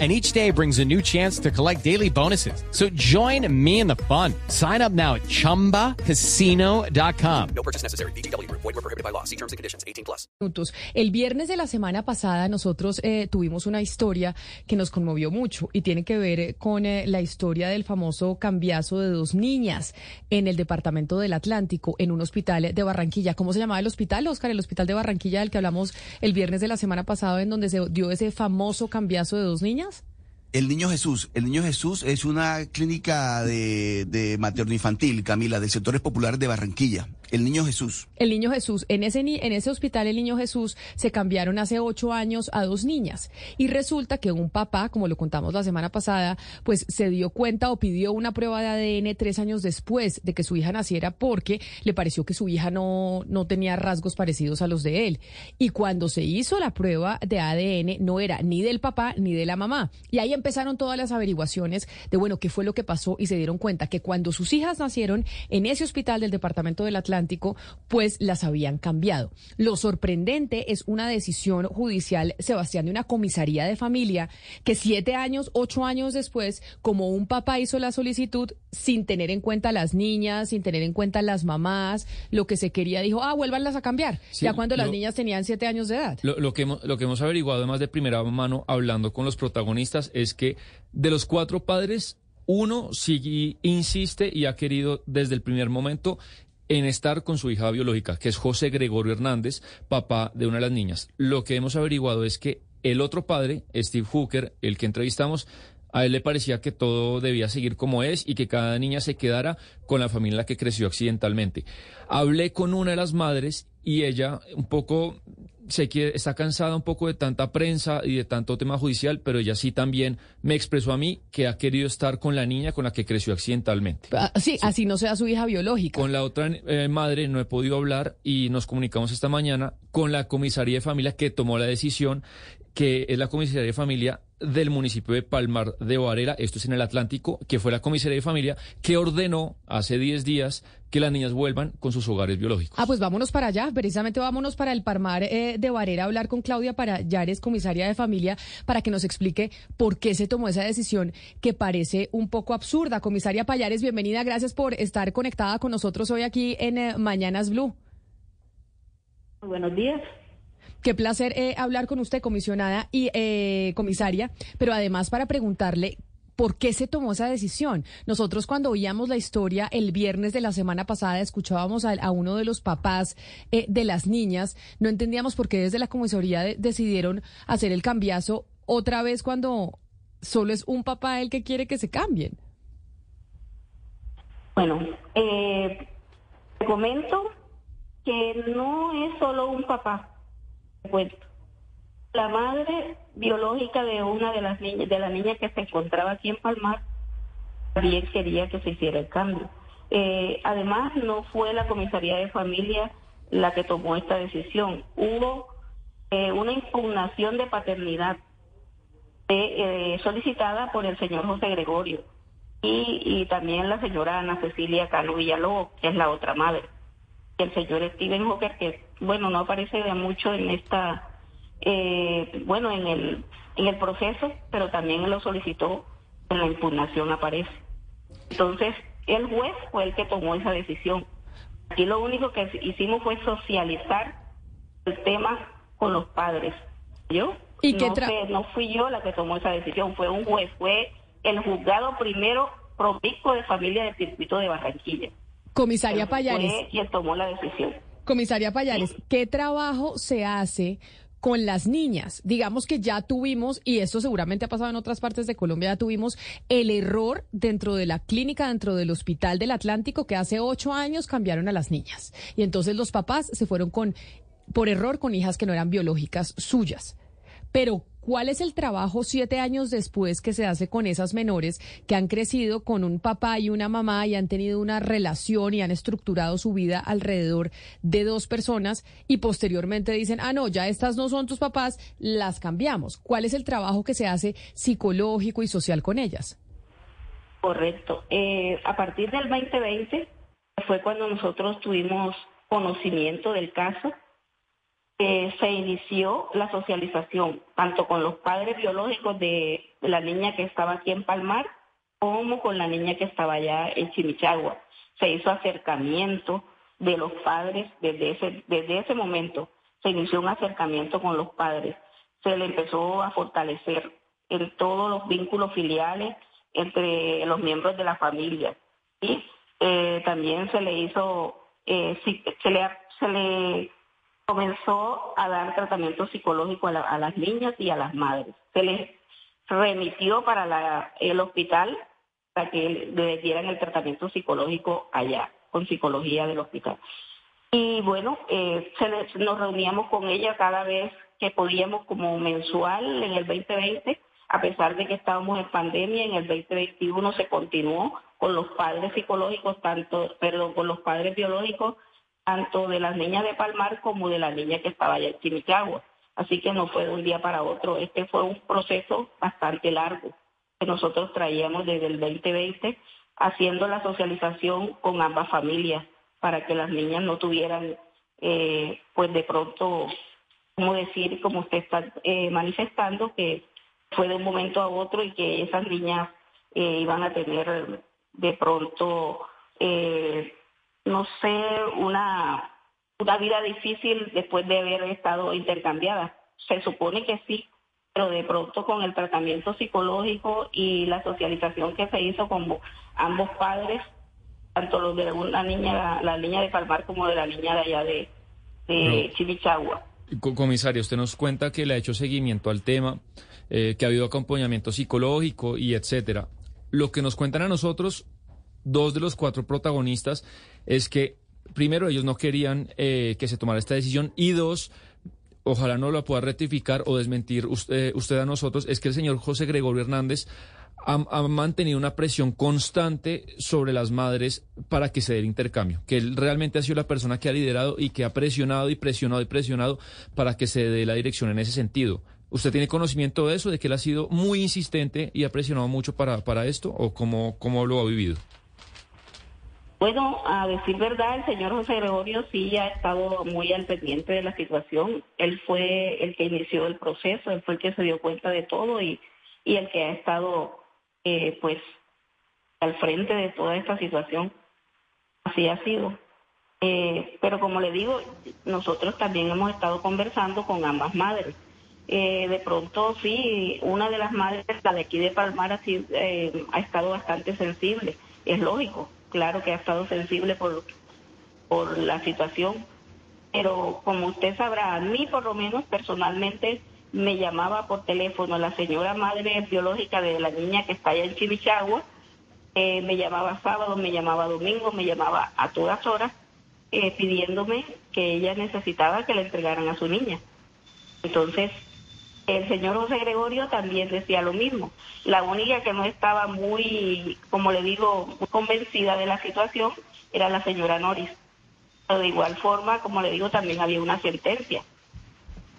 and each day brings a new chance to collect daily bonuses. So join me in the fun. Sign up now at ChumbaCasino.com. No purchase necessary. BGW. Void were prohibited by law. See terms and conditions. 18 plus. El viernes de la semana pasada nosotros eh, tuvimos una historia que nos conmovió mucho y tiene que ver eh, con eh, la historia del famoso cambiazo de dos niñas en el departamento del Atlántico, en un hospital de Barranquilla. ¿Cómo se llamaba el hospital, Oscar? El hospital de Barranquilla del que hablamos el viernes de la semana pasada en donde se dio ese famoso cambiazo de dos niñas. El Niño Jesús. El Niño Jesús es una clínica de, materno-infantil, Camila, de sectores populares de Barranquilla. El Niño Jesús. El Niño Jesús. En ese, en ese hospital, el Niño Jesús, se cambiaron hace ocho años a dos niñas. Y resulta que un papá, como lo contamos la semana pasada, pues se dio cuenta o pidió una prueba de ADN tres años después de que su hija naciera porque le pareció que su hija no, no tenía rasgos parecidos a los de él. Y cuando se hizo la prueba de ADN, no era ni del papá ni de la mamá. Y ahí empezaron todas las averiguaciones de, bueno, qué fue lo que pasó y se dieron cuenta que cuando sus hijas nacieron en ese hospital del Departamento del Atlántico, pues las habían cambiado. Lo sorprendente es una decisión judicial, Sebastián, de una comisaría de familia que siete años, ocho años después, como un papá hizo la solicitud sin tener en cuenta las niñas, sin tener en cuenta las mamás, lo que se quería, dijo, ah, vuélvanlas a cambiar, ya cuando las niñas tenían siete años de edad. Lo, que hemos, lo que hemos averiguado, además de primera mano, hablando con los protagonistas, es que de los cuatro padres, uno sigue, insiste y ha querido desde el primer momento en estar con su hija biológica, que es José Gregorio Hernández, papá de una de las niñas. Lo que hemos averiguado es que el otro padre, Steve Hooker, el que entrevistamos, a él le parecía que todo debía seguir como es y que cada niña se quedara con la familia en la que creció accidentalmente. Hablé con una de las madres y ella un poco se quiere, está cansada un poco de tanta prensa y de tanto tema judicial, pero ella sí también me expresó a mí que ha querido estar con la niña con la que creció accidentalmente. Ah, sí, así no sea su hija biológica. Con la otra eh, madre no he podido hablar y nos comunicamos esta mañana con la comisaría de familia que tomó la decisión, que es la comisaría de familia del municipio de Palmar de Varela, esto es en el Atlántico, que fue la comisaría de familia que ordenó hace 10 días que las niñas vuelvan con sus hogares biológicos. Ah, pues vámonos para allá, precisamente vámonos para el Palmar eh, de Varela a hablar con Claudia Parayares, comisaria de familia, para que nos explique por qué se tomó esa decisión que parece un poco absurda. Comisaria Payares, bienvenida, gracias por estar conectada con nosotros hoy aquí en eh, Mañanas Blue. Buenos días. Qué placer eh, hablar con usted, comisionada y eh, comisaria, pero además para preguntarle ¿Por qué se tomó esa decisión? Nosotros cuando oíamos la historia el viernes de la semana pasada, escuchábamos a, uno de los papás eh, de las niñas, no entendíamos por qué desde la comisaría decidieron hacer el cambiazo otra vez cuando solo es un papá el que quiere que se cambien. Bueno, eh, comento que no es solo un papá cuento. La madre biológica de una de las niñas, de la niña que se encontraba aquí en Palmar, también quería que se hiciera el cambio. Eh, además, no fue la comisaría de familia la que tomó esta decisión. Hubo eh, una impugnación de paternidad eh, solicitada por el señor José Gregorio y, también la señora Ana Cecilia Cano Villalobos, que es la otra madre el señor Steven Hooker, que bueno, no aparece de mucho en esta, eh, bueno, en el, en el proceso, pero también lo solicitó, en la impugnación aparece. Entonces, el juez fue el que tomó esa decisión. Aquí lo único que hicimos fue socializar el tema con los padres. ¿Yo? ¿Y no, no fui yo la que tomó esa decisión, fue un juez, fue el juzgado primero promiscuo de familia del circuito de Barranquilla. Comisaria Payares. quien tomó la decisión. Comisaria Payares, ¿qué trabajo se hace con las niñas? Digamos que ya tuvimos, y esto seguramente ha pasado en otras partes de Colombia, ya tuvimos el error dentro de la clínica, dentro del Hospital del Atlántico, que hace ocho años cambiaron a las niñas. Y entonces los papás se fueron con, por error, con hijas que no eran biológicas suyas. Pero ¿Cuál es el trabajo siete años después que se hace con esas menores que han crecido con un papá y una mamá y han tenido una relación y han estructurado su vida alrededor de dos personas y posteriormente dicen, ah, no, ya estas no son tus papás, las cambiamos? ¿Cuál es el trabajo que se hace psicológico y social con ellas? Correcto. Eh, a partir del 2020 fue cuando nosotros tuvimos conocimiento del caso eh, se inició la socialización, tanto con los padres biológicos de la niña que estaba aquí en Palmar, como con la niña que estaba allá en Chimichagua. Se hizo acercamiento de los padres desde ese, desde ese momento. Se inició un acercamiento con los padres. Se le empezó a fortalecer en todos los vínculos filiales entre los miembros de la familia. Y eh, también se le hizo, eh, se le, se le comenzó a dar tratamiento psicológico a, las niñas y a las madres. Se les remitió para el hospital para que le dieran el tratamiento psicológico allá, con psicología del hospital. Y bueno, eh, nos reuníamos con ella cada vez que podíamos como mensual en el 2020, a pesar de que estábamos en pandemia, en el 2021 se continuó con los padres psicológicos, tanto, perdón, con los padres biológicos tanto de las niñas de Palmar como de la niña que estaba allá en Chimichagua. Así que no fue de un día para otro. Este fue un proceso bastante largo que nosotros traíamos desde el 2020 haciendo la socialización con ambas familias para que las niñas no tuvieran, eh, pues de pronto, como decir, como usted está eh, manifestando, que fue de un momento a otro y que esas niñas eh, iban a tener de pronto no sé, una, una vida difícil después de haber estado intercambiada. Se supone que sí, pero de pronto con el tratamiento psicológico y la socialización que se hizo con ambos padres, tanto los de una niña, la, niña de Palmar como de la niña de allá de, de Chimichagua. Comisario, usted nos cuenta que le ha hecho seguimiento al tema, eh, que ha habido acompañamiento psicológico y etcétera. Lo que nos cuentan a nosotros dos de los cuatro protagonistas es que, primero, ellos no querían eh, que se tomara esta decisión y dos, ojalá no lo pueda rectificar o desmentir usted, usted a nosotros, es que el señor José Gregorio Hernández ha, mantenido una presión constante sobre las madres para que se dé el intercambio, que él realmente ha sido la persona que ha liderado y que ha presionado y presionado y presionado para que se dé la dirección en ese sentido. ¿Usted tiene conocimiento de eso, de que él ha sido muy insistente y ha presionado mucho para, para esto o cómo, cómo lo ha vivido? Bueno, a decir verdad, el señor José Gregorio sí ha estado muy al pendiente de la situación. Él fue el que inició el proceso, él fue el que se dio cuenta de todo y, el que ha estado, eh, pues, al frente de toda esta situación. Así ha sido. Eh, pero como le digo, nosotros también hemos estado conversando con ambas madres. Eh, de pronto sí, una de las madres, la de aquí de Palmar, así, ha estado bastante sensible. Es lógico, claro que ha estado sensible por, por la situación, pero como usted sabrá, a mí por lo menos personalmente me llamaba por teléfono la señora madre biológica de la niña que está allá en Chimichagua, eh, me llamaba sábado, me llamaba domingo, me llamaba a todas horas eh, pidiéndome que ella necesitaba que le entregaran a su niña. Entonces, el señor José Gregorio también decía lo mismo. La única que no estaba muy, como le digo, muy convencida de la situación era la señora Noris. Pero de igual forma, como le digo, también había una sentencia.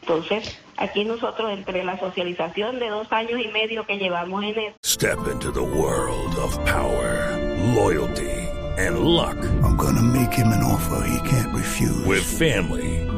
Entonces, aquí nosotros, entre la socialización de dos años y medio que llevamos en esto. Step into the world of power, loyalty and luck. I'm gonna make him an offer he can't refuse. With family.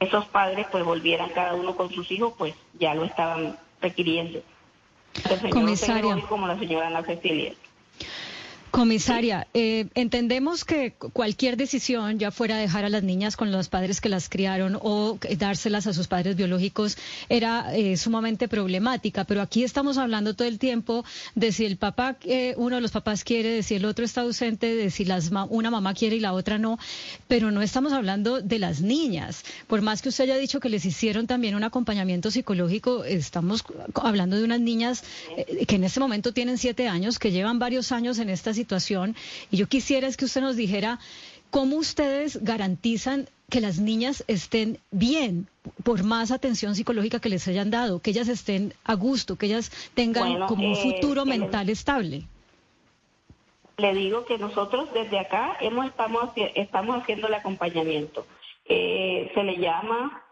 esos padres pues volvieran cada uno con sus hijos, pues ya lo estaban requiriendo. Comisaria. como la señora Ana Cecilia. Comisaria, eh, entendemos que cualquier decisión, ya fuera dejar a las niñas con los padres que las criaron o dárselas a sus padres biológicos, era eh, sumamente problemática, pero aquí estamos hablando todo el tiempo de si el papá, eh, uno de los papás quiere, de si el otro está ausente, de si las una mamá quiere y la otra no, pero no estamos hablando de las niñas. Por más que usted haya dicho que les hicieron también un acompañamiento psicológico, estamos hablando de unas niñas que en este momento tienen siete años, que llevan varios años en esta situación y yo quisiera es que usted nos dijera cómo ustedes garantizan que las niñas estén bien por más atención psicológica que les hayan dado, que ellas estén a gusto, que ellas tengan como un eh, futuro mental estable. Le digo que nosotros desde acá hemos estamos estamos haciendo el acompañamiento. Eh, se le llama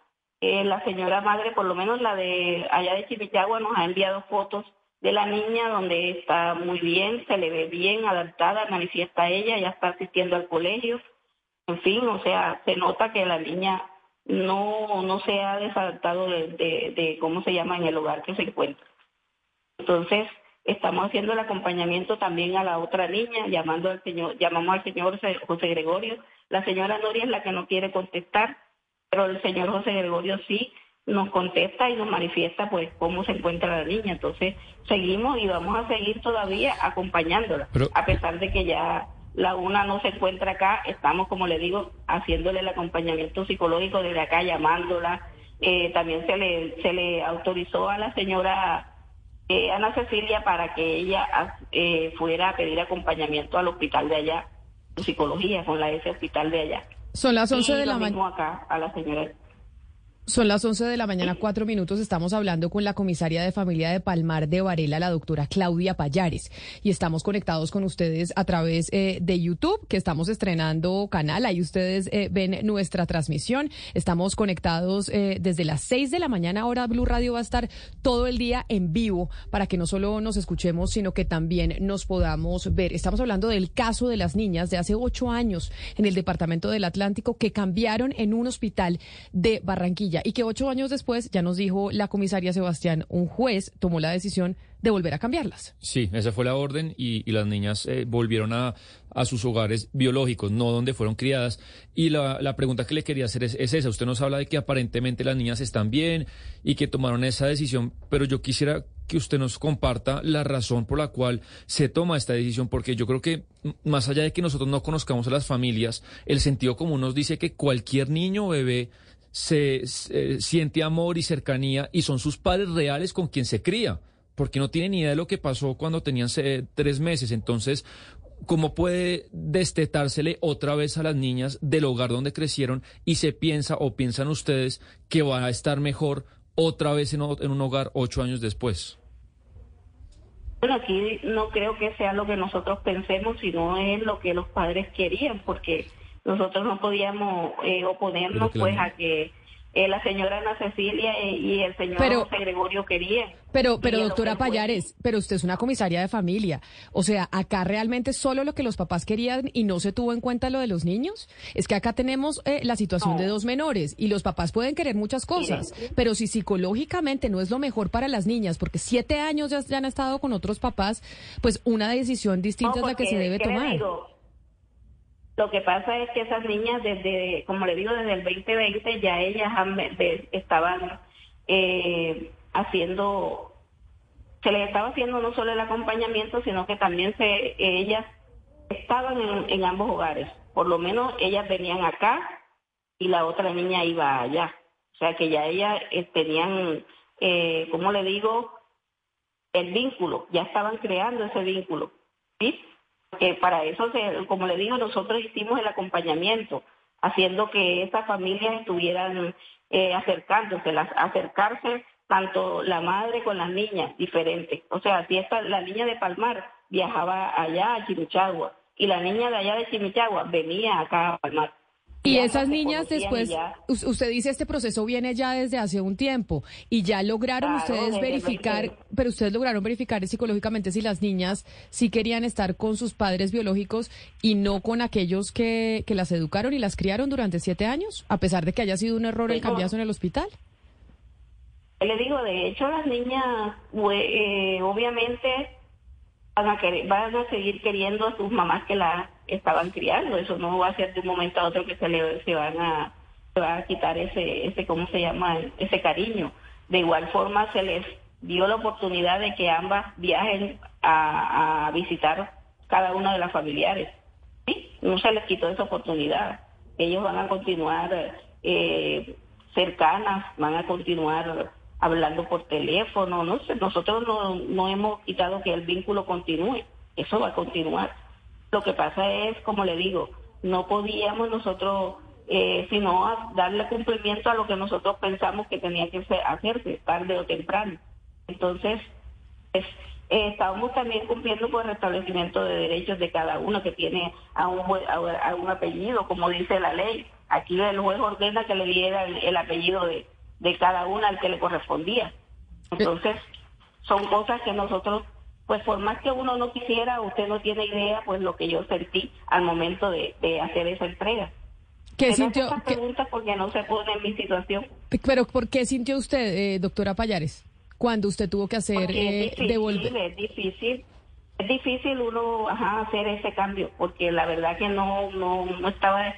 eh, la señora madre, por lo menos la de allá de Chimichagua, nos ha enviado fotos de la niña donde está muy bien, se le ve bien adaptada, manifiesta ella, ya está asistiendo al colegio. En fin, o sea, se nota que la niña no, no se ha desadaptado de, de, cómo se llama en el hogar que se encuentra. Entonces, estamos haciendo el acompañamiento también a la otra niña, llamando al señor, llamamos al señor José Gregorio. La señora Noria es la que no quiere contestar, pero el señor José Gregorio sí nos contesta y nos manifiesta pues cómo se encuentra la niña. Entonces seguimos y vamos a seguir todavía acompañándola. a pesar de que ya la una no se encuentra acá, estamos, como le digo, haciéndole el acompañamiento psicológico desde acá, llamándola. Eh, también se le, se le autorizó a la señora eh, Ana Cecilia para que ella eh, fuera a pedir acompañamiento al hospital de allá, psicología, con la ese hospital de allá. Son las 11 de la mañana. acá a la señora. Son las 11 de la mañana, cuatro minutos. Estamos hablando con la comisaria de familia de Palmar de Varela, la doctora Claudia Payares. Y estamos conectados con ustedes a través eh, de YouTube, que estamos estrenando canal. Ahí ustedes eh, ven nuestra transmisión. Estamos conectados eh, desde las 6 de la mañana. Ahora Blue Radio va a estar todo el día en vivo para que no solo nos escuchemos, sino que también nos podamos ver. Estamos hablando del caso de las niñas de hace ocho años en el departamento del Atlántico que cambiaron en un hospital de Barranquilla y que ocho años después, ya nos dijo la comisaria Sebastián, un juez tomó la decisión de volver a cambiarlas. Sí, esa fue la orden y, las niñas eh, volvieron a, sus hogares biológicos, no donde fueron criadas. Y la, pregunta que le quería hacer es, esa. Usted nos habla de que aparentemente las niñas están bien y que tomaron esa decisión, pero yo quisiera que usted nos comparta la razón por la cual se toma esta decisión, porque yo creo que más allá de que nosotros no conozcamos a las familias, el sentido común nos dice que cualquier niño o bebé se, siente amor y cercanía y son sus padres reales con quien se cría, porque no tiene ni idea de lo que pasó cuando tenían tres meses. Entonces, ¿cómo puede destetársele otra vez a las niñas del hogar donde crecieron y se piensa o piensan ustedes que van a estar mejor otra vez en, en un hogar ocho años después? Bueno, aquí no creo que sea lo que nosotros pensemos, sino es lo que los padres querían, porque nosotros no podíamos eh, oponernos pues a que eh, la señora Ana Cecilia y el señor José Gregorio querían. Pero, pero doctora Payares, pero usted es una comisaria de familia. O sea, acá realmente solo lo que los papás querían y no se tuvo en cuenta lo de los niños. Es que acá tenemos eh, la situación de dos menores y los papás pueden querer muchas cosas, pero si psicológicamente no es lo mejor para las niñas, porque siete años ya, han estado con otros papás, pues una decisión distinta es la que se debe tomar. Lo que pasa es que esas niñas desde, como le digo, desde el 2020 ya ellas estaban eh, haciendo, se les estaba haciendo no solo el acompañamiento, sino que también se, ellas estaban en, ambos hogares. Por lo menos ellas venían acá y la otra niña iba allá. O sea que ya ellas eh, tenían, eh, como le digo, el vínculo, ya estaban creando ese vínculo. ¿sí? Que para eso, como le digo, nosotros hicimos el acompañamiento, haciendo que esas familias estuvieran eh, acercándose, las, acercarse tanto la madre con las niñas diferentes. O sea, si esta, la niña de Palmar viajaba allá a Chimichagua y la niña de allá de Chimichagua venía acá a Palmar. Y esas niñas después, usted dice este proceso viene ya desde hace un tiempo y ya lograron ustedes verificar, pero ustedes lograron verificar psicológicamente si las niñas sí querían estar con sus padres biológicos y no con aquellos que, que las educaron y las criaron durante siete años, a pesar de que haya sido un error el cambiazo en el hospital. Le digo, de hecho las niñas, eh, obviamente van a, querer, van a seguir queriendo a sus mamás que la estaban criando. Eso no va a ser de un momento a otro que se le se van a, a quitar ese, ese, ¿cómo se llama? Ese cariño. De igual forma se les dio la oportunidad de que ambas viajen a, a visitar cada una de las familiares. ¿sí? No se les quitó esa oportunidad. Ellos van a continuar eh, cercanas, van a continuar hablando por teléfono, no sé, nosotros no, no hemos quitado que el vínculo continúe, eso va a continuar. Lo que pasa es, como le digo, no podíamos nosotros eh, sino darle cumplimiento a lo que nosotros pensamos que tenía que hacerse tarde o temprano. Entonces, es, eh, estábamos también cumpliendo con el restablecimiento de derechos de cada uno que tiene a un, a, un apellido, como dice la ley. Aquí el juez ordena que le diera el, apellido de, de cada una al que le correspondía. Entonces, son cosas que nosotros, pues por más que uno no quisiera, usted no tiene idea, pues lo que yo sentí al momento de, de hacer esa entrega. ¿Qué sintió? preguntas porque no se pone en mi situación. Pero ¿por qué sintió usted, eh, doctora Payares? cuando usted tuvo que hacer eh, es devolver. Es difícil, es difícil uno hacer ese cambio, porque la verdad que no, no, no estaba,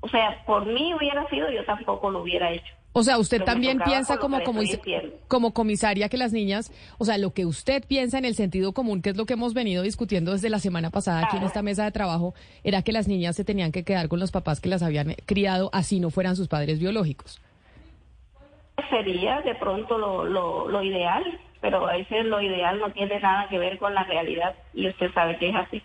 o sea, por mí hubiera sido, yo tampoco lo hubiera hecho. O sea, usted también piensa como, como, como comisaria que las niñas, o sea, lo que usted piensa en el sentido común, que es lo que hemos venido discutiendo desde la semana pasada aquí en esta mesa de trabajo, era que las niñas se tenían que quedar con los papás que las habían criado, así no fueran sus padres biológicos. Sería de pronto lo, lo, lo ideal, pero a veces lo ideal no tiene nada que ver con la realidad y usted sabe que es así.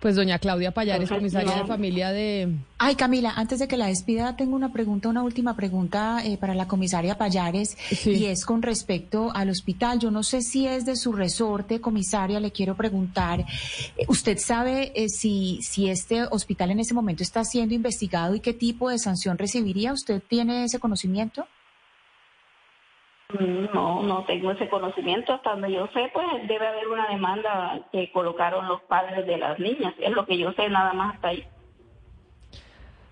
Pues doña Claudia Payares, comisaria de familia de... Ay, Camila, antes de que la despida, tengo una pregunta, una última pregunta eh, para la comisaria Payares, y es con respecto al hospital. Yo no sé si es de su resorte, comisaria, le quiero preguntar, eh, ¿usted sabe eh, si, si este hospital en ese momento está siendo investigado y qué tipo de sanción recibiría? ¿Usted tiene ese conocimiento? No, no tengo ese conocimiento. Hasta donde yo sé, pues debe haber una demanda que colocaron los padres de las niñas. Es lo que yo sé, nada más hasta ahí.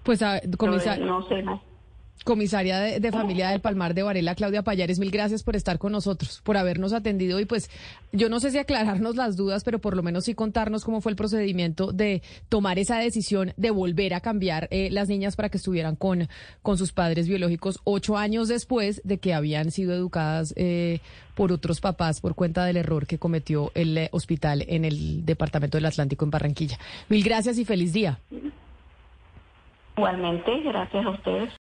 Pues, a, comisario. No sé más. Comisaria de, Familia del Palmar de Varela, Claudia Payares, mil gracias por estar con nosotros, por habernos atendido y pues yo no sé si aclararnos las dudas, pero por lo menos sí contarnos cómo fue el procedimiento de tomar esa decisión de volver a cambiar eh, las niñas para que estuvieran con, con sus padres biológicos ocho años después de que habían sido educadas eh, por otros papás por cuenta del error que cometió el eh, hospital en el Departamento del Atlántico en Barranquilla. Mil gracias y feliz día. Igualmente, gracias a ustedes.